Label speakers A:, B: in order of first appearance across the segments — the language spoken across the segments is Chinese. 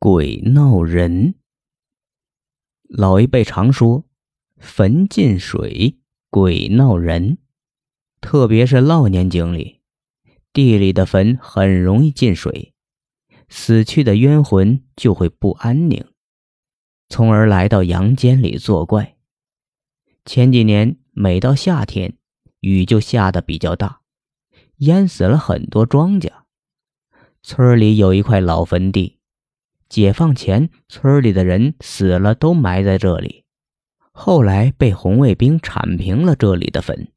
A: 鬼闹人。老一辈常说：“坟进水，鬼闹人。”特别是涝年井里，地里的坟很容易进水，死去的冤魂就会不安宁，从而来到阳间里作怪。前几年，每到夏天，雨就下的比较大，淹死了很多庄稼。村里有一块老坟地。解放前，村里的人死了都埋在这里。后来被红卫兵铲平了这里的坟，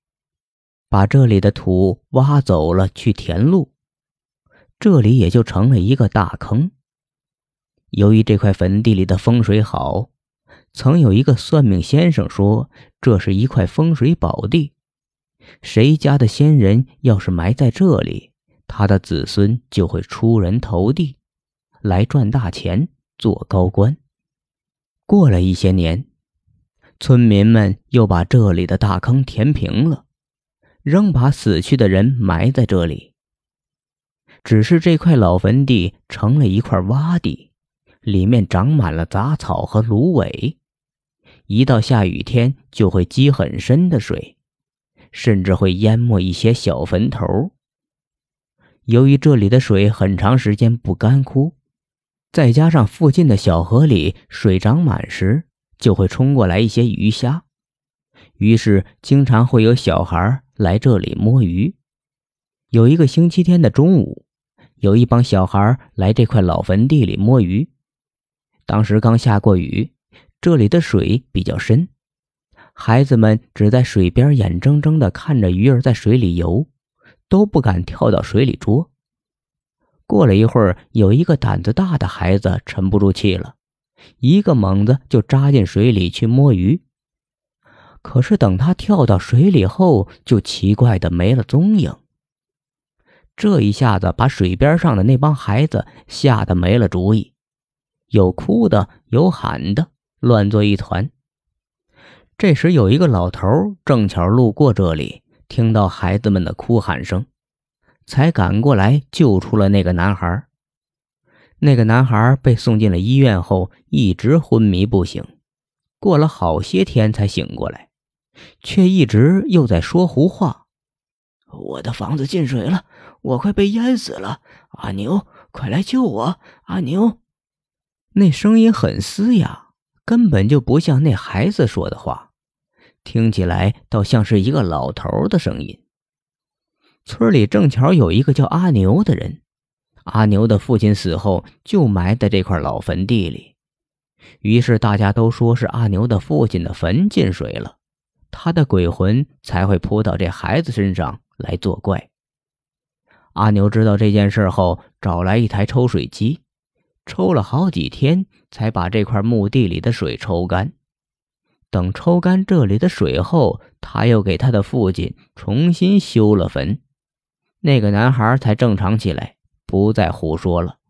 A: 把这里的土挖走了去填路，这里也就成了一个大坑。由于这块坟地里的风水好，曾有一个算命先生说这是一块风水宝地，谁家的先人要是埋在这里，他的子孙就会出人头地。来赚大钱，做高官。过了一些年，村民们又把这里的大坑填平了，仍把死去的人埋在这里。只是这块老坟地成了一块洼地，里面长满了杂草和芦苇，一到下雨天就会积很深的水，甚至会淹没一些小坟头。由于这里的水很长时间不干枯。再加上附近的小河里水涨满时，就会冲过来一些鱼虾，于是经常会有小孩来这里摸鱼。有一个星期天的中午，有一帮小孩来这块老坟地里摸鱼。当时刚下过雨，这里的水比较深，孩子们只在水边眼睁睁地看着鱼儿在水里游，都不敢跳到水里捉。过了一会儿，有一个胆子大的孩子沉不住气了，一个猛子就扎进水里去摸鱼。可是等他跳到水里后，就奇怪的没了踪影。这一下子把水边上的那帮孩子吓得没了主意，有哭的，有喊的，乱作一团。这时有一个老头正巧路过这里，听到孩子们的哭喊声。才赶过来救出了那个男孩。那个男孩被送进了医院后，一直昏迷不醒，过了好些天才醒过来，却一直又在说胡话：“
B: 我的房子进水了，我快被淹死了！阿牛，快来救我！阿牛！”
A: 那声音很嘶哑，根本就不像那孩子说的话，听起来倒像是一个老头的声音。村里正巧有一个叫阿牛的人，阿牛的父亲死后就埋在这块老坟地里，于是大家都说是阿牛的父亲的坟进水了，他的鬼魂才会扑到这孩子身上来作怪。阿牛知道这件事后，找来一台抽水机，抽了好几天才把这块墓地里的水抽干。等抽干这里的水后，他又给他的父亲重新修了坟。那个男孩才正常起来，不再胡说了。